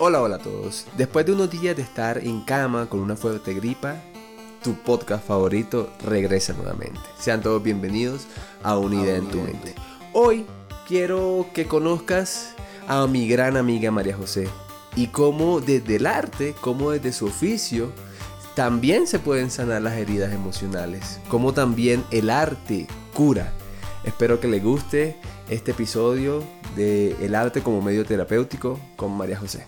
Hola, hola a todos. Después de unos días de estar en cama con una fuerte gripa, tu podcast favorito regresa nuevamente. Sean todos bienvenidos a Unida en tu mente. Hoy quiero que conozcas a mi gran amiga María José y cómo desde el arte, cómo desde su oficio, también se pueden sanar las heridas emocionales, cómo también el arte cura. Espero que le guste este episodio de El arte como medio terapéutico con María José.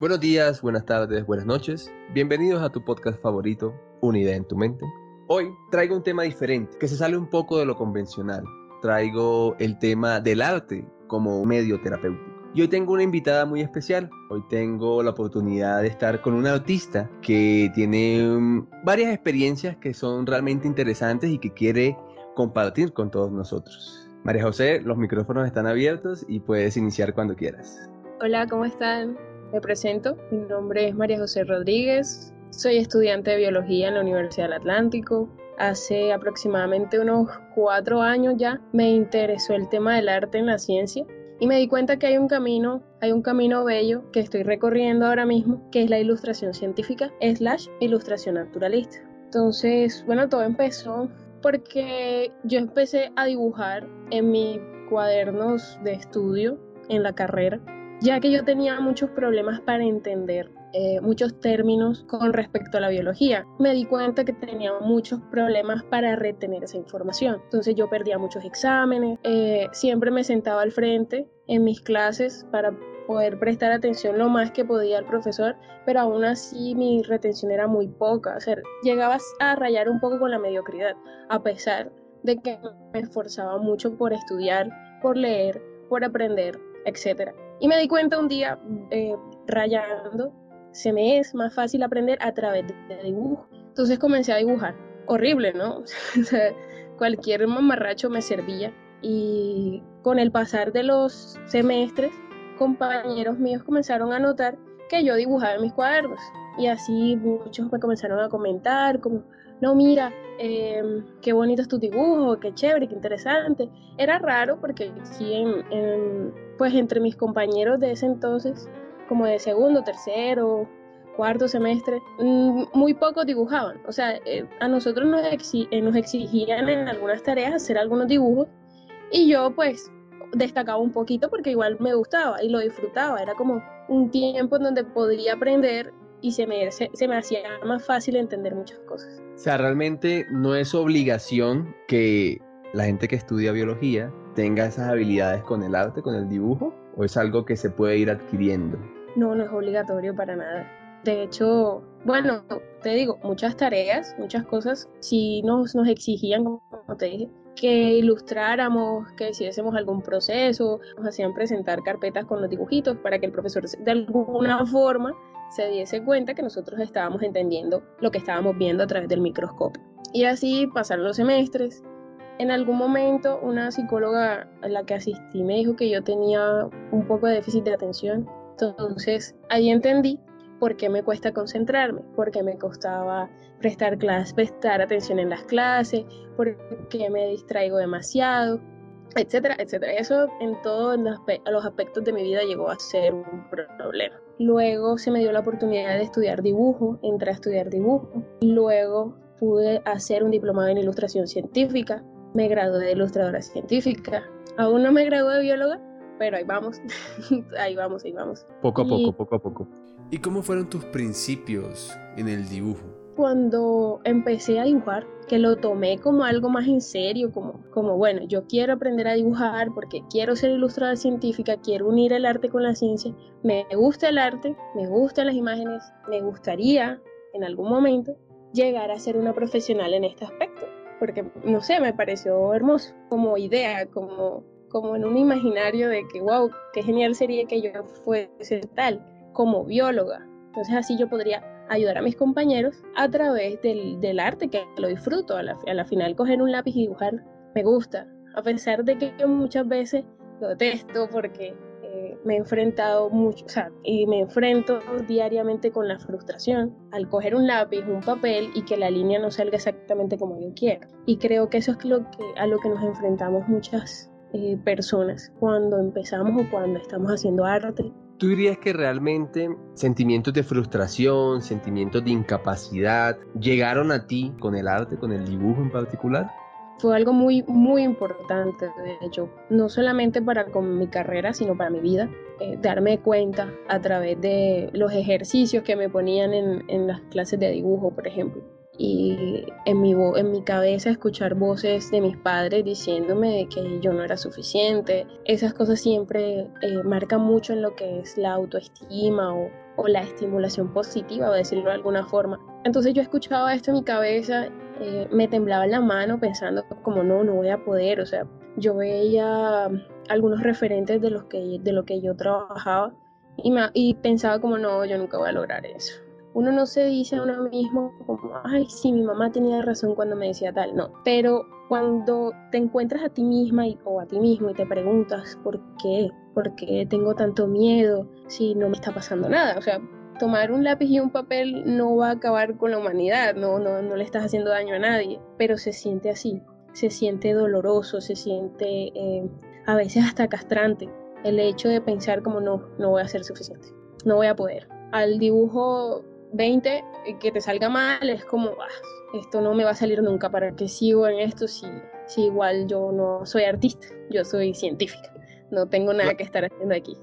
Buenos días, buenas tardes, buenas noches. Bienvenidos a tu podcast favorito, Una idea en tu mente. Hoy traigo un tema diferente, que se sale un poco de lo convencional. Traigo el tema del arte como medio terapéutico. Y hoy tengo una invitada muy especial. Hoy tengo la oportunidad de estar con una artista que tiene um, varias experiencias que son realmente interesantes y que quiere compartir con todos nosotros. María José, los micrófonos están abiertos y puedes iniciar cuando quieras. Hola, ¿cómo están? Me presento, mi nombre es María José Rodríguez, soy estudiante de biología en la Universidad del Atlántico. Hace aproximadamente unos cuatro años ya me interesó el tema del arte en la ciencia y me di cuenta que hay un camino, hay un camino bello que estoy recorriendo ahora mismo, que es la ilustración científica slash ilustración naturalista. Entonces, bueno, todo empezó porque yo empecé a dibujar en mis cuadernos de estudio en la carrera ya que yo tenía muchos problemas para entender eh, muchos términos con respecto a la biología. Me di cuenta que tenía muchos problemas para retener esa información. Entonces yo perdía muchos exámenes, eh, siempre me sentaba al frente en mis clases para poder prestar atención lo más que podía al profesor, pero aún así mi retención era muy poca. O sea, llegaba a rayar un poco con la mediocridad, a pesar de que me esforzaba mucho por estudiar, por leer, por aprender, etc. Y me di cuenta un día, eh, rayando, se me es más fácil aprender a través de dibujo. Entonces comencé a dibujar. Horrible, ¿no? cualquier mamarracho me servía. Y con el pasar de los semestres, compañeros míos comenzaron a notar que yo dibujaba en mis cuadernos. Y así muchos me comenzaron a comentar como, no, mira, em, qué bonito es tu dibujo, qué chévere, qué interesante. Era raro porque sí, en, pues entre mis compañeros de ese entonces, como de segundo, tercero, cuarto semestre, mm, muy pocos dibujaban. O sea, eh, a nosotros nos, eh, nos exigían en algunas tareas hacer algunos dibujos y yo pues destacaba un poquito porque igual me gustaba y lo disfrutaba. Era como un tiempo en donde podría aprender y se me, se, me hacía más fácil entender muchas cosas. O sea, realmente no es obligación que la gente que estudia biología tenga esas habilidades con el arte, con el dibujo, o es algo que se puede ir adquiriendo. No, no es obligatorio para nada. De hecho, bueno, te digo, muchas tareas, muchas cosas, si nos, nos exigían, como te dije, que ilustráramos, que hiciésemos algún proceso, nos hacían presentar carpetas con los dibujitos para que el profesor de alguna forma se diese cuenta que nosotros estábamos entendiendo lo que estábamos viendo a través del microscopio. Y así pasaron los semestres. En algún momento una psicóloga a la que asistí me dijo que yo tenía un poco de déficit de atención. Entonces ahí entendí por qué me cuesta concentrarme, por qué me costaba prestar clases, prestar atención en las clases, por qué me distraigo demasiado, etcétera, etcétera. Eso en todos los aspectos de mi vida llegó a ser un problema. Luego se me dio la oportunidad de estudiar dibujo, entré a estudiar dibujo. Luego pude hacer un diplomado en ilustración científica. Me gradué de ilustradora científica. Aún no me gradué de bióloga, pero ahí vamos. ahí vamos, ahí vamos. Poco a poco, poco a poco. ¿Y cómo fueron tus principios en el dibujo? Cuando empecé a dibujar, que lo tomé como algo más en serio, como, como bueno, yo quiero aprender a dibujar porque quiero ser ilustradora científica, quiero unir el arte con la ciencia, me gusta el arte, me gustan las imágenes, me gustaría en algún momento llegar a ser una profesional en este aspecto, porque no sé, me pareció hermoso como idea, como, como en un imaginario de que, wow, qué genial sería que yo fuese tal, como bióloga. Entonces así yo podría ayudar a mis compañeros a través del, del arte, que lo disfruto. A la, a la, final, coger un lápiz y dibujar me gusta, a pesar de que muchas veces lo detesto porque eh, me he enfrentado mucho, o sea, y me enfrento diariamente con la frustración al coger un lápiz, un papel y que la línea no salga exactamente como yo quiero. Y creo que eso es lo que, a lo que nos enfrentamos muchas eh, personas cuando empezamos o cuando estamos haciendo arte ¿Tú dirías que realmente sentimientos de frustración, sentimientos de incapacidad llegaron a ti con el arte, con el dibujo en particular? Fue algo muy, muy importante, de hecho, no solamente para con mi carrera, sino para mi vida. Eh, darme cuenta a través de los ejercicios que me ponían en, en las clases de dibujo, por ejemplo y en mi, en mi cabeza escuchar voces de mis padres diciéndome que yo no era suficiente. Esas cosas siempre eh, marcan mucho en lo que es la autoestima o, o, la estimulación positiva, o decirlo de alguna forma. Entonces yo escuchaba esto en mi cabeza, eh, me temblaba la mano pensando como no, no voy a poder, o sea, yo veía algunos referentes de, los que, de lo que yo trabajaba y, me, y pensaba como no, yo nunca voy a lograr eso uno no se dice a uno mismo como, ay, sí, mi mamá tenía razón cuando me decía tal, no. Pero cuando te encuentras a ti misma y, o a ti mismo y te preguntas, ¿por qué? ¿Por qué tengo tanto miedo si no me está pasando nada? O sea, tomar un lápiz y un papel no va a acabar con la humanidad, no, no, no le estás haciendo daño a nadie, pero se siente así, se siente doloroso, se siente eh, a veces hasta castrante el hecho de pensar como no, no voy a ser suficiente, no voy a poder. Al dibujo 20, que te salga mal, es como, ah, esto no me va a salir nunca, ¿para qué sigo en esto si, si igual yo no soy artista, yo soy científica, no tengo nada que estar haciendo aquí?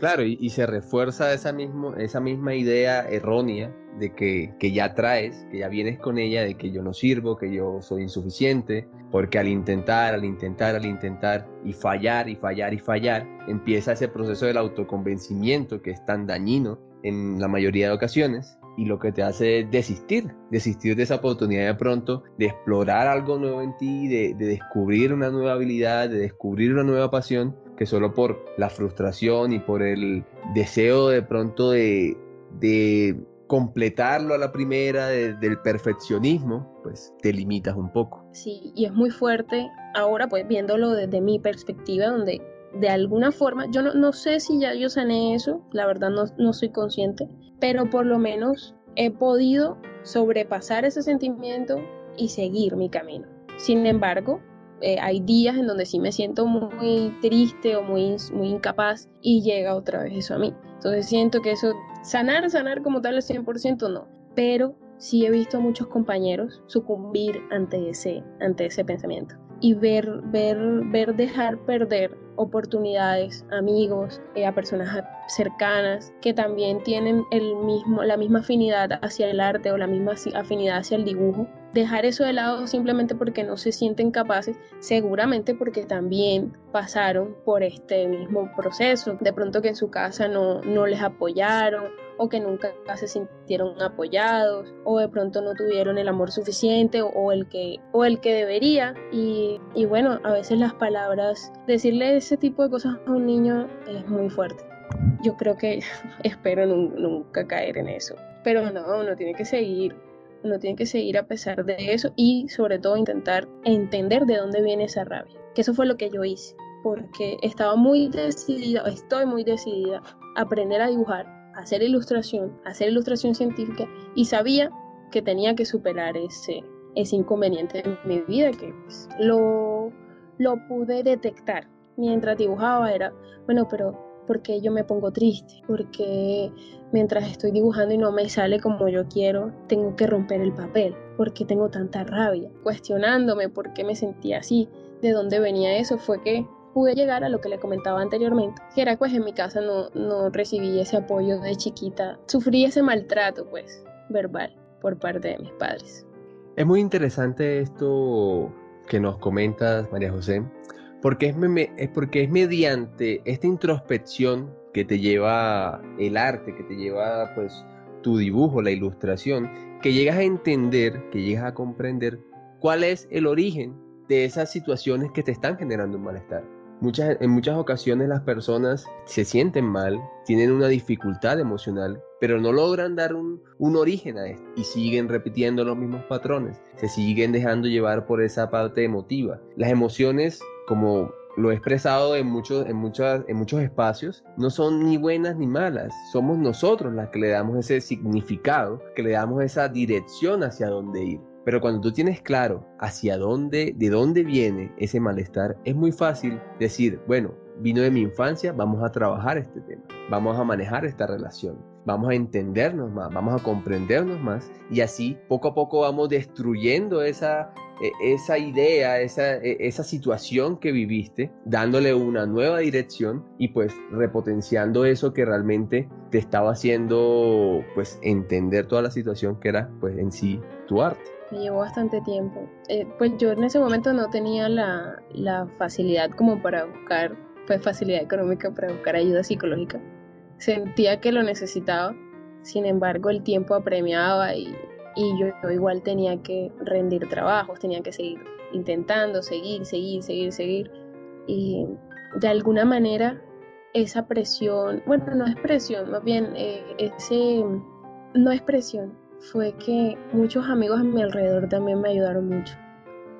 Claro, y, se refuerza esa, mismo, esa misma idea errónea de que, que, ya traes, que ya vienes con ella, de que yo no sirvo, que yo soy insuficiente, porque al intentar, al intentar, al intentar y fallar y fallar y fallar, empieza ese proceso del autoconvencimiento que es tan dañino en la mayoría de ocasiones y lo que te hace es desistir, desistir de esa oportunidad de pronto, de explorar algo nuevo en ti, de, descubrir una nueva habilidad, de descubrir una nueva pasión, que solo por la frustración y por el deseo de pronto de, de completarlo a la primera, del perfeccionismo, pues te limitas un poco. Sí, y es muy fuerte ahora pues viéndolo desde mi perspectiva, donde de alguna forma, yo no, no, sé si ya yo sané eso, la verdad no, no soy consciente, pero por lo menos he podido sobrepasar ese sentimiento y seguir mi camino. Sin embargo, eh, hay días en donde sí me siento muy triste o muy, muy incapaz y llega otra vez eso a mí. Entonces siento que eso, sanar, sanar como tal al 100% no, pero sí he visto a muchos compañeros sucumbir ante ese, ante ese pensamiento y ver, ver, ver dejar perder oportunidades, amigos, eh, a personas cercanas que también tienen el mismo, la misma afinidad hacia el arte o la misma afinidad hacia el dibujo. Dejar eso de lado simplemente porque no se sienten capaces, seguramente porque también pasaron por este mismo proceso. De pronto que en su casa no, no les apoyaron o que nunca se sintieron apoyados o de pronto no tuvieron el amor suficiente o, el que o el que debería. Y, y, bueno a veces las palabras decirle ese tipo de cosas a un niño es muy fuerte. Yo creo que espero nunca caer en eso. Pero no uno tiene que seguir uno tiene que seguir a pesar de eso y sobre todo intentar entender de dónde viene esa rabia. Que eso fue lo que yo hice porque estaba muy decidida estoy muy decidida a aprender a dibujar hacer ilustración, hacer ilustración científica y sabía que tenía que superar ese, ese inconveniente en mi vida que pues, lo, lo pude detectar mientras dibujaba era, bueno, pero ¿por qué yo me pongo triste? Porque mientras estoy dibujando y no me sale como yo quiero, tengo que romper el papel, porque tengo tanta rabia, cuestionándome por qué me sentía así, de dónde venía eso, fue que pude llegar a lo que le comentaba anteriormente, que era pues en mi casa no, no recibí ese apoyo de chiquita, sufrí ese maltrato pues verbal por parte de mis padres. Es muy interesante esto que nos comentas, María José, porque es, es, porque es mediante esta introspección que te lleva el arte, que te lleva pues tu dibujo, la ilustración, que llegas a entender, que llegas a comprender cuál es el origen de esas situaciones que te están generando un malestar en muchas ocasiones las personas se sienten mal, tienen una dificultad emocional, pero no logran dar un, origen a esto y siguen repitiendo los mismos patrones, se siguen dejando llevar por esa parte emotiva. Las emociones, como lo he expresado en muchos, en, en muchos espacios, no son ni buenas ni malas, somos nosotros las que le damos ese significado, que le damos esa dirección hacia dónde ir. Pero cuando tú tienes claro hacia dónde, de dónde viene ese malestar, es muy fácil decir, bueno, vino de mi infancia, vamos a trabajar este tema. vamos a manejar esta relación, vamos a entendernos más, vamos a comprendernos más y así poco a poco vamos destruyendo esa, e, esa idea, esa, e, esa situación que viviste, dándole una nueva dirección y pues repotenciando eso que realmente te estaba haciendo pues entender toda la situación que era pues en sí tu arte. Me llevó bastante tiempo. Eh, pues yo en ese momento no tenía la, la facilidad como para buscar, pues facilidad económica para buscar ayuda psicológica. Sentía que lo necesitaba, sin embargo el tiempo apremiaba y, y yo, igual tenía que rendir trabajos, tenía que seguir intentando, seguir, seguir, seguir, seguir. Y de alguna manera esa presión, bueno, no es presión, más bien eh, ese, no es presión, fue que muchos amigos a mi alrededor también me ayudaron mucho.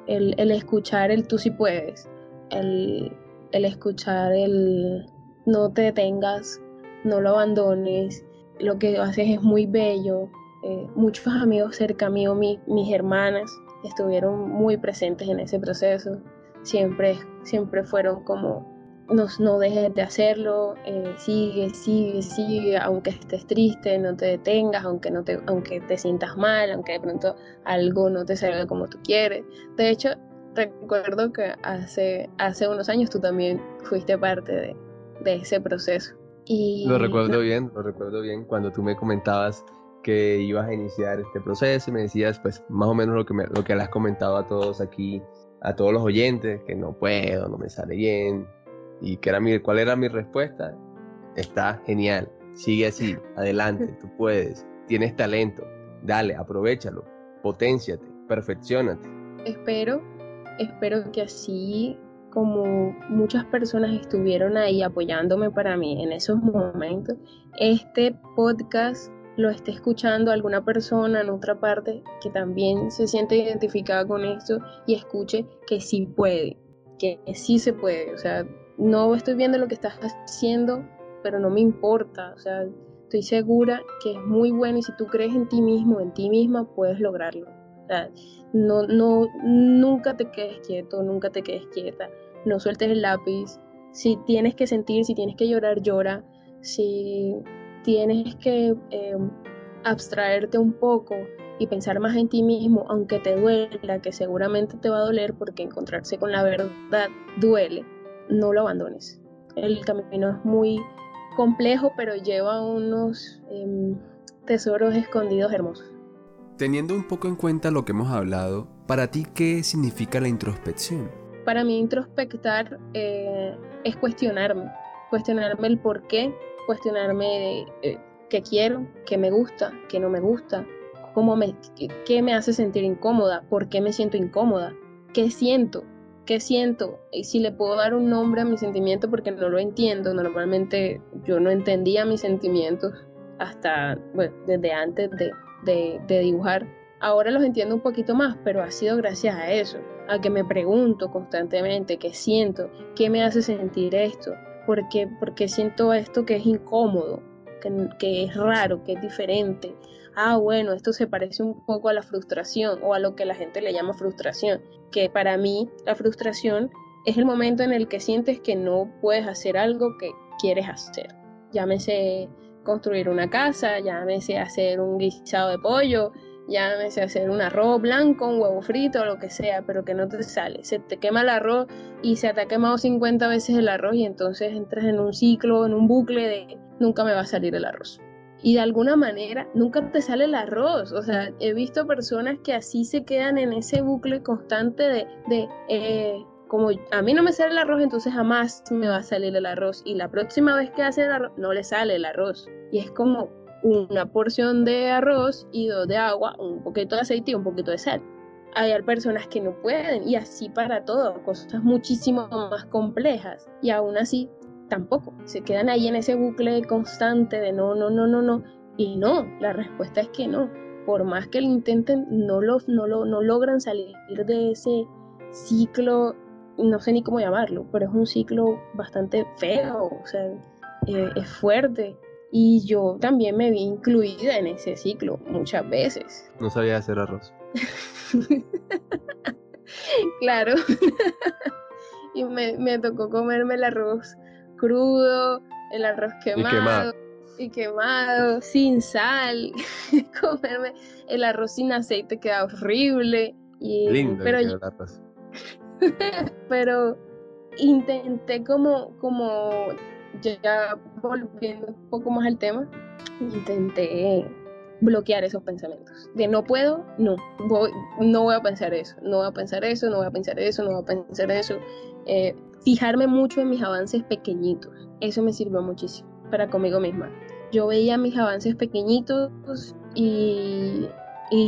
El, el escuchar el tú si puedes, el, el escuchar el no te detengas, no lo abandones, lo que haces es muy bello, eh, muchos amigos cerca mío, mis hermanas, estuvieron muy presentes en ese proceso. Siempre, siempre fueron como, no, no dejes de hacerlo, eh, sigue, sigue, sigue, aunque estés triste, no te detengas, aunque, no te, aunque te sientas mal, aunque de pronto algo no te salga como tú quieres. De hecho, recuerdo que hace, hace unos años tú también fuiste parte de, de ese proceso. Y, lo recuerdo bien, lo recuerdo bien cuando tú me comentabas que ibas a iniciar este proceso y me decías pues más o menos lo que, me, lo que le has comentado a todos aquí, a todos los oyentes, que no puedo, no me sale bien. ¿Y que era mi, cuál era mi respuesta? Está genial, sigue así, adelante, tú puedes, tienes talento, dale, aprovechalo, potenciate, perfeccionate. Espero, espero que así como muchas personas estuvieron ahí apoyándome para mí en esos momentos, este podcast lo esté escuchando alguna persona en otra parte que también se siente identificada con esto y escuche que sí puede, que sí se puede. O sea, no estoy viendo lo que estás haciendo, pero no me importa. O sea, estoy segura que es muy bueno y si tú crees en ti mismo, en ti misma, puedes lograrlo. O sea, no, no, nunca te quedes quieto, nunca te quedes quieta. No sueltes el lápiz. Si tienes que sentir, si tienes que llorar, llora. Si tienes que em, abstraerte un poco y pensar más en ti mismo, aunque te duela, que seguramente te va a doler porque encontrarse con la verdad duele, no lo abandones. El camino es muy complejo, pero lleva unos em, tesoros escondidos hermosos. Teniendo un poco en cuenta lo que hemos hablado, ¿para ti qué significa la introspección? Para mí introspectar eh, es cuestionarme, cuestionarme el por qué cuestionarme eh, qué quiero, qué me gusta, qué no me gusta, cómo me, qué me hace sentir incómoda, por qué me siento incómoda, qué siento, qué siento, y si le puedo dar un nombre a mi sentimiento porque no lo entiendo, normalmente yo no entendía mis sentimientos hasta, bueno, desde antes de, de, dibujar. Ahora los entiendo un poquito más, pero ha sido gracias a eso, a que me pregunto constantemente qué siento, qué me hace sentir esto, porque, porque siento esto que es incómodo, que, que es raro, que es diferente. Ah, bueno, esto se parece un poco a la frustración o a lo que la gente le llama frustración, que para mí la frustración es el momento en el que sientes que no puedes hacer algo que quieres hacer. Llámese construir una casa, llámese hacer un guisado de pollo, llámese hacer un arroz blanco, un huevo frito, lo que sea, pero que no te sale. Se te quema el arroz y se te ha quemado 50 veces el arroz y entonces entras en un ciclo, en un bucle de nunca me va a salir el arroz. Y de alguna manera nunca te sale el arroz. O sea, he visto personas que así se quedan en ese bucle constante de, de eh, como a mí no me sale el arroz, entonces jamás me va a salir el arroz. Y la próxima vez que hace el arroz, no le sale el arroz. Y es como, una porción de arroz y dos de agua, un poquito de aceite y un poquito de sal. Hay personas que no pueden y así para todo, cosas muchísimo más complejas y aún así tampoco. Se quedan ahí en ese bucle constante de no, no, no, no, no. Y no, la respuesta es que no. Por más que lo intenten, no, lo, no, lo, no logran salir de ese ciclo, no sé ni cómo llamarlo, pero es un ciclo bastante feo, o sea, eh, es fuerte y yo también me vi incluida en ese ciclo muchas veces. No sabía hacer arroz. claro. y me, me, tocó comerme el arroz crudo, el arroz quemado y quemado, sin sal, comerme el arroz sin aceite queda horrible. Y, Lindo pero, pero intenté como, como ya volviendo un poco más al tema, intenté bloquear esos pensamientos. De no puedo, no, voy, no voy a pensar eso, no voy a pensar eso, no voy a pensar eso, no voy a pensar eso. Eh, fijarme mucho en mis avances pequeñitos, eso me sirvió muchísimo para conmigo misma. Yo veía mis avances pequeñitos y,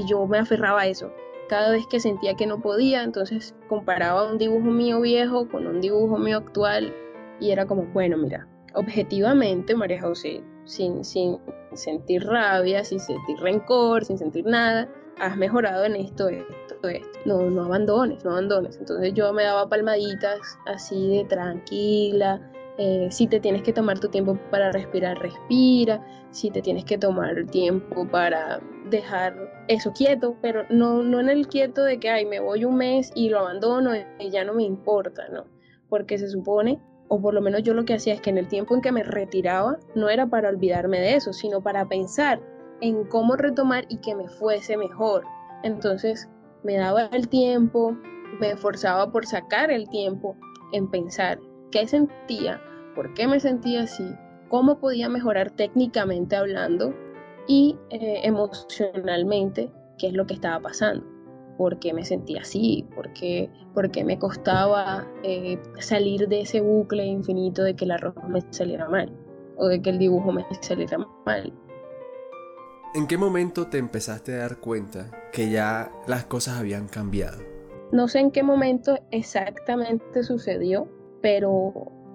yo me aferraba a eso. Cada vez que sentía que no podía, entonces comparaba un dibujo mío viejo con un dibujo mío actual y era como, bueno, mira, objetivamente, María José, sin, sentir rabia, sin sentir rencor, sin sentir nada, has mejorado en esto, No, no abandones, no abandones. Entonces yo me daba palmaditas así de tranquila. Eh, si te tienes que tomar tu tiempo para respirar, respira. Si te tienes que tomar tiempo para dejar eso quieto, pero no, no en el quieto de que, ay, me voy un mes y lo abandono y ya no me importa, ¿no? Porque se supone o por lo menos yo lo que hacía es que en el tiempo en que me retiraba no era para olvidarme de eso, sino para pensar en cómo retomar y que me fuese mejor. Entonces me daba el tiempo, me esforzaba por sacar el tiempo en pensar qué sentía, por qué me sentía así, cómo podía mejorar técnicamente hablando y eh, emocionalmente qué es lo que estaba pasando por qué me sentía así, por qué, me costaba eh, salir de ese bucle infinito de que el arroz me saliera mal o de que el dibujo me saliera mal. ¿En qué momento te empezaste a dar cuenta que ya las cosas habían cambiado? No sé en qué momento exactamente sucedió, pero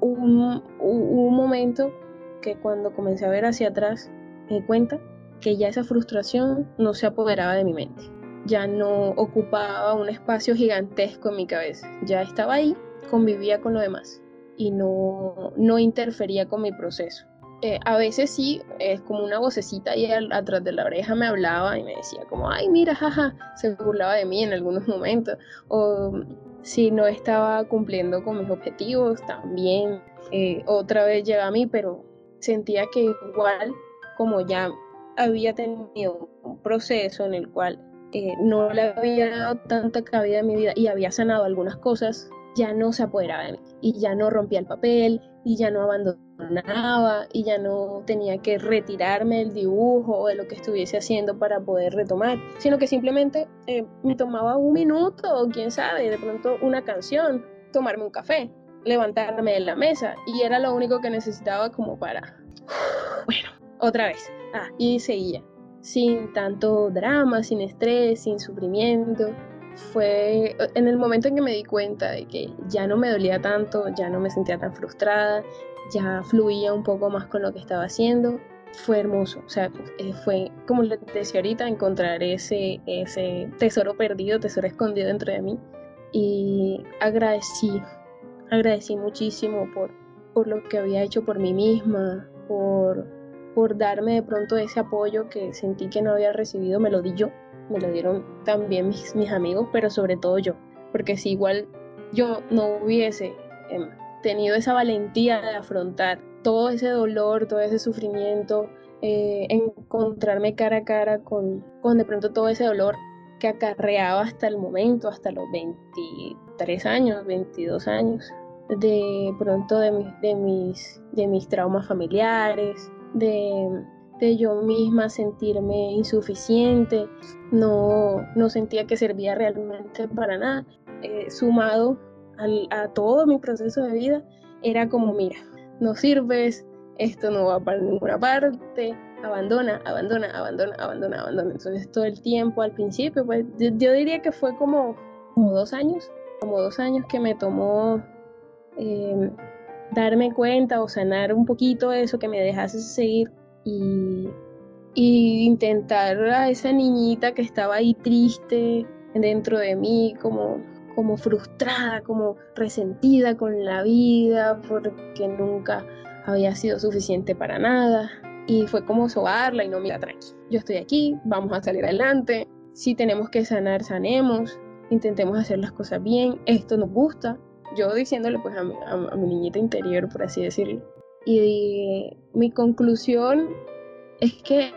hubo un, momento que cuando comencé a ver hacia atrás me di cuenta que ya esa frustración no se apoderaba de mi mente ya no ocupaba un espacio gigantesco en mi cabeza, ya estaba ahí, convivía con lo demás y no, no interfería con mi proceso. Eh, a veces sí, es como una vocecita ahí atrás de la oreja me hablaba y me decía como, ay, mira, jaja, se burlaba de mí en algunos momentos. O si no estaba cumpliendo con mis objetivos, también eh, otra vez llega a mí, pero sentía que igual como ya había tenido un proceso en el cual no le había dado tanta cabida en mi vida y había sanado algunas cosas, ya no se apoderaba de mí y ya no rompía el papel y ya no abandonaba y ya no tenía que retirarme del dibujo o de lo que estuviese haciendo para poder retomar, sino que simplemente eh, me tomaba un minuto o quién sabe, de pronto una canción, tomarme un café, levantarme de la mesa y era lo único que necesitaba como para, bueno, otra vez, ah, y seguía sin tanto drama, sin estrés, sin sufrimiento. Fue en el momento en que me di cuenta de que ya no me dolía tanto, ya no me sentía tan frustrada, ya fluía un poco más con lo que estaba haciendo. Fue hermoso, o sea, eh, fue como les decía ahorita, encontrar ese, ese tesoro perdido, tesoro escondido dentro de mí. Y agradecí, agradecí muchísimo por, por lo que había hecho por mí misma, por por darme de pronto ese apoyo que sentí que no había recibido, me lo di yo, me lo dieron también mis, mis amigos, pero sobre todo yo, porque si igual yo no hubiese em, tenido esa valentía de afrontar todo ese dolor, todo ese sufrimiento, eh, encontrarme cara a cara con, con de pronto todo ese dolor que acarreaba hasta el momento, hasta los 23 años, 22 años, de pronto de, de, mis, de mis traumas familiares, de, yo misma sentirme insuficiente, no, no sentía que servía realmente para nada. Eh, sumado a todo mi proceso de vida, era como, mira, no sirves, esto no va para ninguna parte, abandona, abandona, abandona, abandona, abandona. Entonces todo el tiempo al principio, pues yo, diría que fue como, como dos años, como dos años que me tomó eh, darme cuenta o sanar un poquito eso, que me dejase seguir y, intentar a esa niñita que estaba ahí triste dentro de mí, como, como frustrada, como resentida con la vida, porque nunca había sido suficiente para nada. Y fue como sobarla y no, mira, tranqui, yo estoy aquí, vamos a salir adelante. Si tenemos que sanar, sanemos, intentemos hacer las cosas bien, esto nos gusta, yo diciéndole pues a mi, niñita interior, por así decirlo, Y mi conclusión es que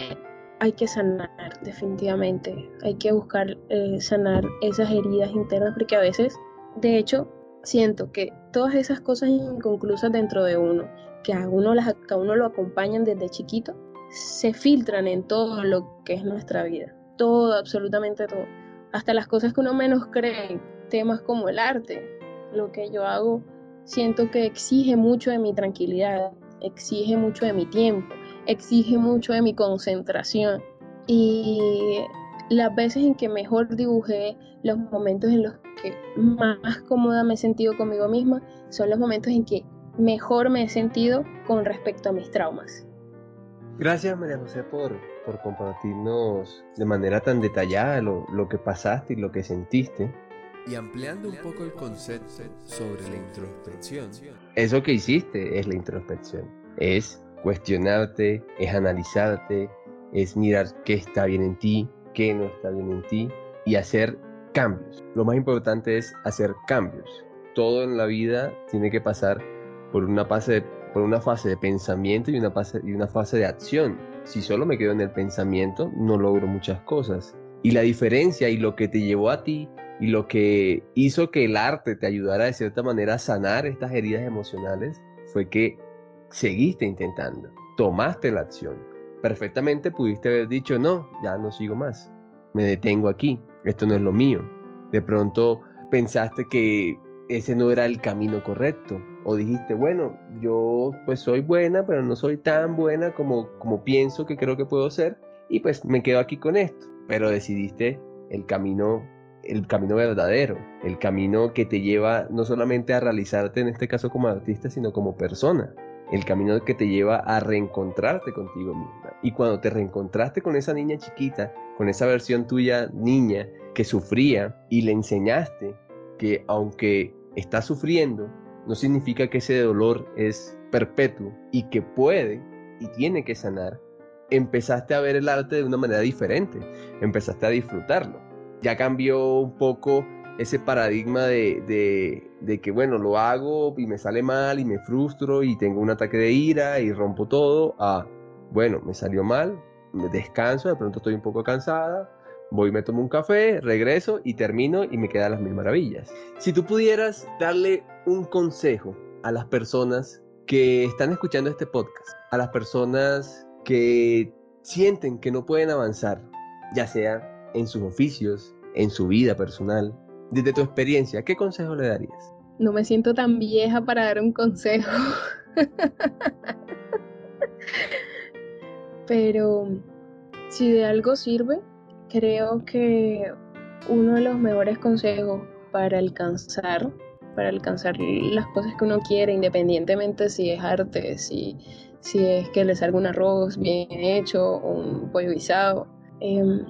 hay que sanar definitivamente, hay que buscar eh, sanar esas heridas internas porque a veces, de hecho, siento que todas esas cosas inconclusas dentro de uno, que a uno, las, a uno lo acompañan desde chiquito, se filtran en todo lo que es nuestra vida, todo, absolutamente todo, hasta las cosas que uno menos cree, temas como el arte, lo que yo hago, siento que exige mucho de mi tranquilidad, exige mucho de mi tiempo, exige mucho de mi concentración. Y las veces en que mejor dibujé, los momentos en los que más cómoda me he sentido conmigo misma, son los momentos en que mejor me he sentido con respecto a mis traumas. Gracias María José por, por compartirnos de manera tan detallada lo, lo que pasaste y lo que sentiste. Y ampliando un poco el concepto sobre la introspección. Eso que hiciste es la introspección. Es cuestionarte, es analizarte, es mirar qué está bien en ti, qué no está bien en ti y hacer cambios. Lo más importante es hacer cambios. Todo en la vida tiene que pasar por una fase de, pensamiento y una fase, y una fase de acción. Si solo me quedo en el pensamiento, no logro muchas cosas. Y la diferencia y lo que te llevó a ti y lo que hizo que el arte te ayudara de cierta manera a sanar estas heridas emocionales fue que seguiste intentando, tomaste la acción. Perfectamente pudiste haber dicho, no, ya no sigo más, me detengo aquí, esto no es lo mío. De pronto pensaste que ese no era el camino correcto. O dijiste, bueno, yo pues soy buena, pero no soy tan buena como, como pienso que creo que puedo ser. Y pues me quedo aquí con esto. Pero decidiste el camino, el camino verdadero, el camino que te lleva no solamente a realizarte en este caso como artista, sino como persona el camino que te lleva a reencontrarte contigo misma. Y cuando te reencontraste con esa niña chiquita, con esa versión tuya niña que sufría y le enseñaste que aunque está sufriendo, no significa que ese dolor es perpetuo y que puede y tiene que sanar, empezaste a ver el arte de una manera diferente, empezaste a disfrutarlo. Ya cambió un poco ese paradigma de, de, que, bueno, lo hago y me sale mal y me frustro y tengo un ataque de ira y rompo todo, a, bueno, me salió mal, me descanso, de pronto estoy un poco cansada, voy, me tomo un café, regreso y termino y me quedan las mil maravillas. Si tú pudieras darle un consejo a las personas que están escuchando este podcast, a las personas que sienten que no pueden avanzar, ya sea en sus oficios, en su vida personal, desde tu experiencia, ¿qué consejo le darías? No me siento tan vieja para dar un consejo. Pero si de algo sirve, creo que uno de los mejores consejos para alcanzar, para alcanzar las cosas que uno quiere, independientemente si es arte, si, si es que le salga un arroz bien hecho un pollo guisado, em,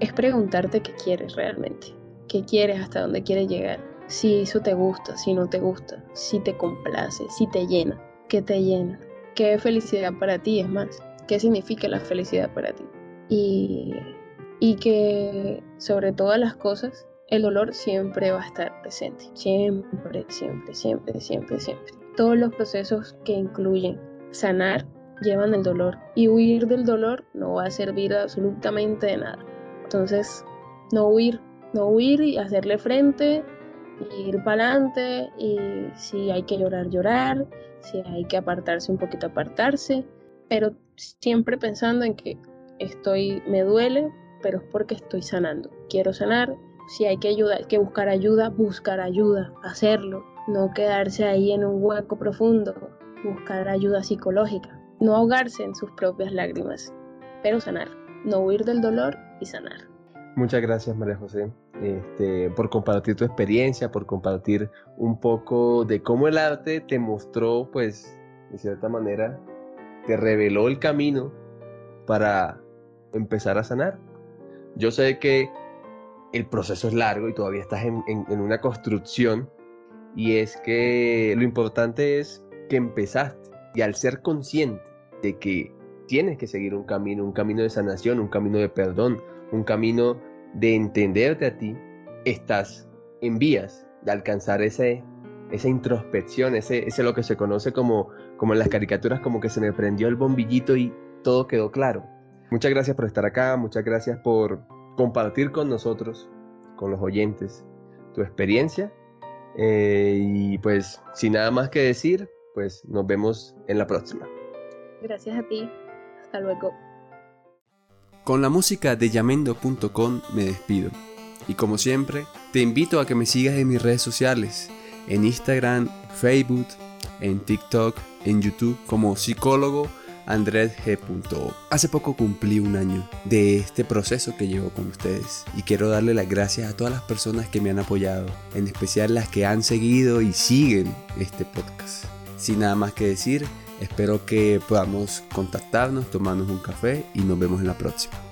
es preguntarte qué quieres realmente qué quieres, hasta dónde quieres llegar, si eso te gusta, si no te gusta, si te complace, si te llena, qué te llena, qué felicidad para ti es más, qué significa la felicidad para ti. Y, y que sobre todas las cosas, el dolor siempre va a estar presente, siempre, siempre, siempre, siempre, siempre. Todos los procesos que incluyen sanar llevan el dolor y huir del dolor no va a servir absolutamente de nada. Entonces, no huir, no huir y hacerle frente, ir para adelante y si hay que llorar, llorar, si hay que apartarse un poquito, apartarse, pero siempre pensando en que estoy, me duele, pero es porque estoy sanando. Quiero sanar, si hay que ayudar, hay que buscar ayuda, buscar ayuda, hacerlo, no quedarse ahí en un hueco profundo, buscar ayuda psicológica, no ahogarse en sus propias lágrimas, pero sanar, no huir del dolor y sanar. Muchas gracias María José este, por compartir tu experiencia, por compartir un poco de cómo el arte te mostró, pues, de cierta manera, te reveló el camino para empezar a sanar. Yo sé que el proceso es largo y todavía estás en, en una construcción y es que lo importante es que empezaste y al ser consciente de que tienes que seguir un camino, un camino de sanación, un camino de perdón, un camino de entenderte a ti, estás en vías de alcanzar ese, esa introspección, ese, ese lo que se conoce como, como en las caricaturas, como que se me prendió el bombillito y todo quedó claro. Muchas gracias por estar acá, muchas gracias por compartir con nosotros, con los oyentes, tu experiencia. Eh, y pues, sin nada más que decir, pues nos vemos en la próxima. Gracias a ti. Hasta luego. Con la música de yamendo.com me despido. Y como siempre, te invito a que me sigas en mis redes sociales, en Instagram, Facebook, en TikTok, en YouTube como psicólogo Andrés G.O. Hace poco cumplí un año de este proceso que llevo con ustedes y quiero darle las gracias a todas las personas que me han apoyado, en especial las que han seguido y siguen este podcast. Sin nada más que decir, espero que podamos contactarnos, tomarnos un café y nos vemos en la próxima.